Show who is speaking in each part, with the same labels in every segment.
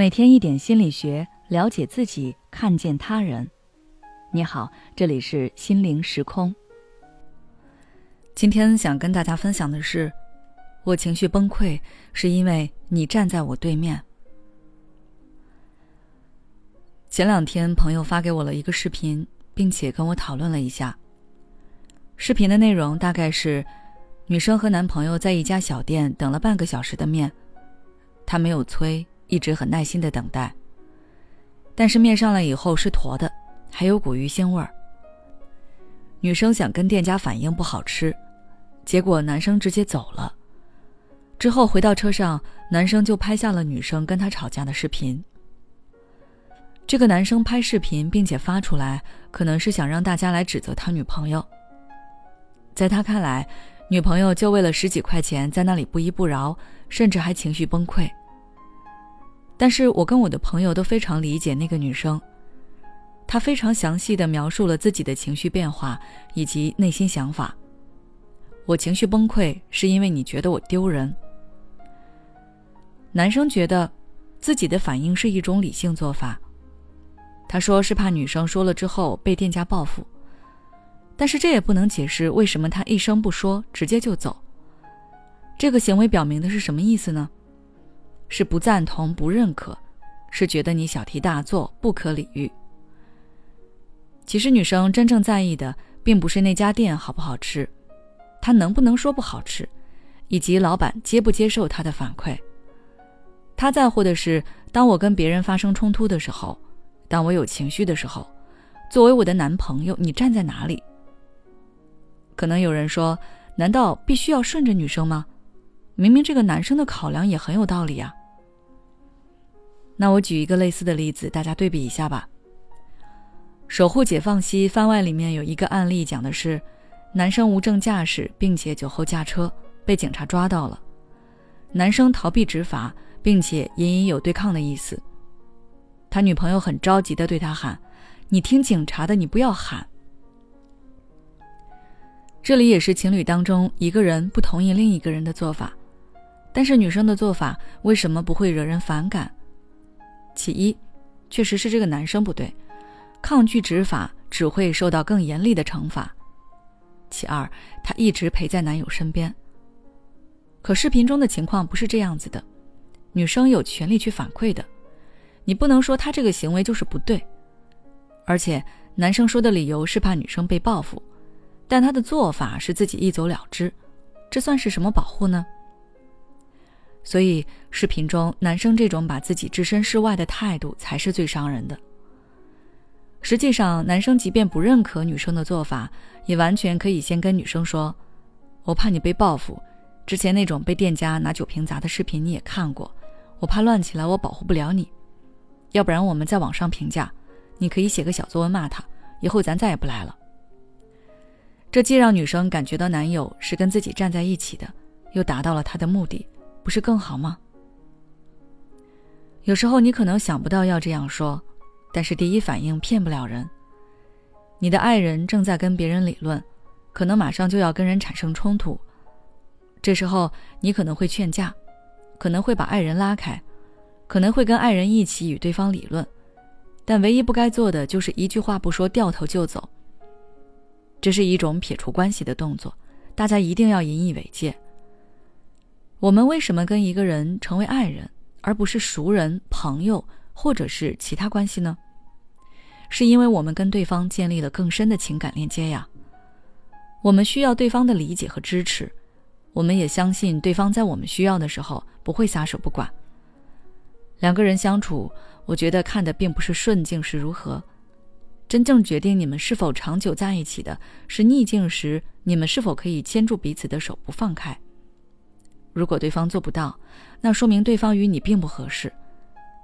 Speaker 1: 每天一点心理学，了解自己，看见他人。你好，这里是心灵时空。今天想跟大家分享的是，我情绪崩溃是因为你站在我对面。前两天朋友发给我了一个视频，并且跟我讨论了一下。视频的内容大概是，女生和男朋友在一家小店等了半个小时的面，他没有催。一直很耐心的等待，但是面上来以后是坨的，还有股鱼腥味儿。女生想跟店家反映不好吃，结果男生直接走了。之后回到车上，男生就拍下了女生跟他吵架的视频。这个男生拍视频并且发出来，可能是想让大家来指责他女朋友。在他看来，女朋友就为了十几块钱在那里不依不饶，甚至还情绪崩溃。但是我跟我的朋友都非常理解那个女生，她非常详细的描述了自己的情绪变化以及内心想法。我情绪崩溃是因为你觉得我丢人。男生觉得，自己的反应是一种理性做法。他说是怕女生说了之后被店家报复，但是这也不能解释为什么他一声不说直接就走。这个行为表明的是什么意思呢？是不赞同、不认可，是觉得你小题大做、不可理喻。其实女生真正在意的，并不是那家店好不好吃，她能不能说不好吃，以及老板接不接受她的反馈。她在乎的是，当我跟别人发生冲突的时候，当我有情绪的时候，作为我的男朋友，你站在哪里？可能有人说，难道必须要顺着女生吗？明明这个男生的考量也很有道理啊。那我举一个类似的例子，大家对比一下吧。守护解放西番外里面有一个案例，讲的是男生无证驾驶，并且酒后驾车被警察抓到了，男生逃避执法，并且隐隐有对抗的意思。他女朋友很着急的对他喊：“你听警察的，你不要喊。”这里也是情侣当中一个人不同意另一个人的做法，但是女生的做法为什么不会惹人反感？其一，确实是这个男生不对，抗拒执法只会受到更严厉的惩罚。其二，他一直陪在男友身边。可视频中的情况不是这样子的，女生有权利去反馈的，你不能说他这个行为就是不对。而且男生说的理由是怕女生被报复，但他的做法是自己一走了之，这算是什么保护呢？所以，视频中男生这种把自己置身事外的态度才是最伤人的。实际上，男生即便不认可女生的做法，也完全可以先跟女生说：“我怕你被报复，之前那种被店家拿酒瓶砸的视频你也看过，我怕乱起来我保护不了你。要不然我们在网上评价，你可以写个小作文骂他，以后咱再也不来了。”这既让女生感觉到男友是跟自己站在一起的，又达到了他的目的。不是更好吗？有时候你可能想不到要这样说，但是第一反应骗不了人。你的爱人正在跟别人理论，可能马上就要跟人产生冲突，这时候你可能会劝架，可能会把爱人拉开，可能会跟爱人一起与对方理论，但唯一不该做的就是一句话不说掉头就走。这是一种撇除关系的动作，大家一定要引以为戒。我们为什么跟一个人成为爱人，而不是熟人、朋友或者是其他关系呢？是因为我们跟对方建立了更深的情感链接呀。我们需要对方的理解和支持，我们也相信对方在我们需要的时候不会撒手不管。两个人相处，我觉得看的并不是顺境是如何，真正决定你们是否长久在一起的是逆境时你们是否可以牵住彼此的手不放开。如果对方做不到，那说明对方与你并不合适。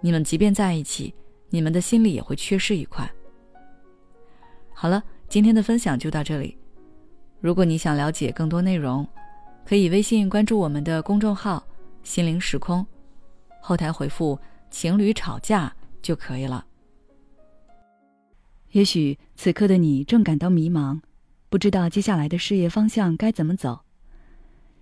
Speaker 1: 你们即便在一起，你们的心里也会缺失一块。好了，今天的分享就到这里。如果你想了解更多内容，可以微信关注我们的公众号“心灵时空”，后台回复“情侣吵架”就可以了。也许此刻的你正感到迷茫，不知道接下来的事业方向该怎么走。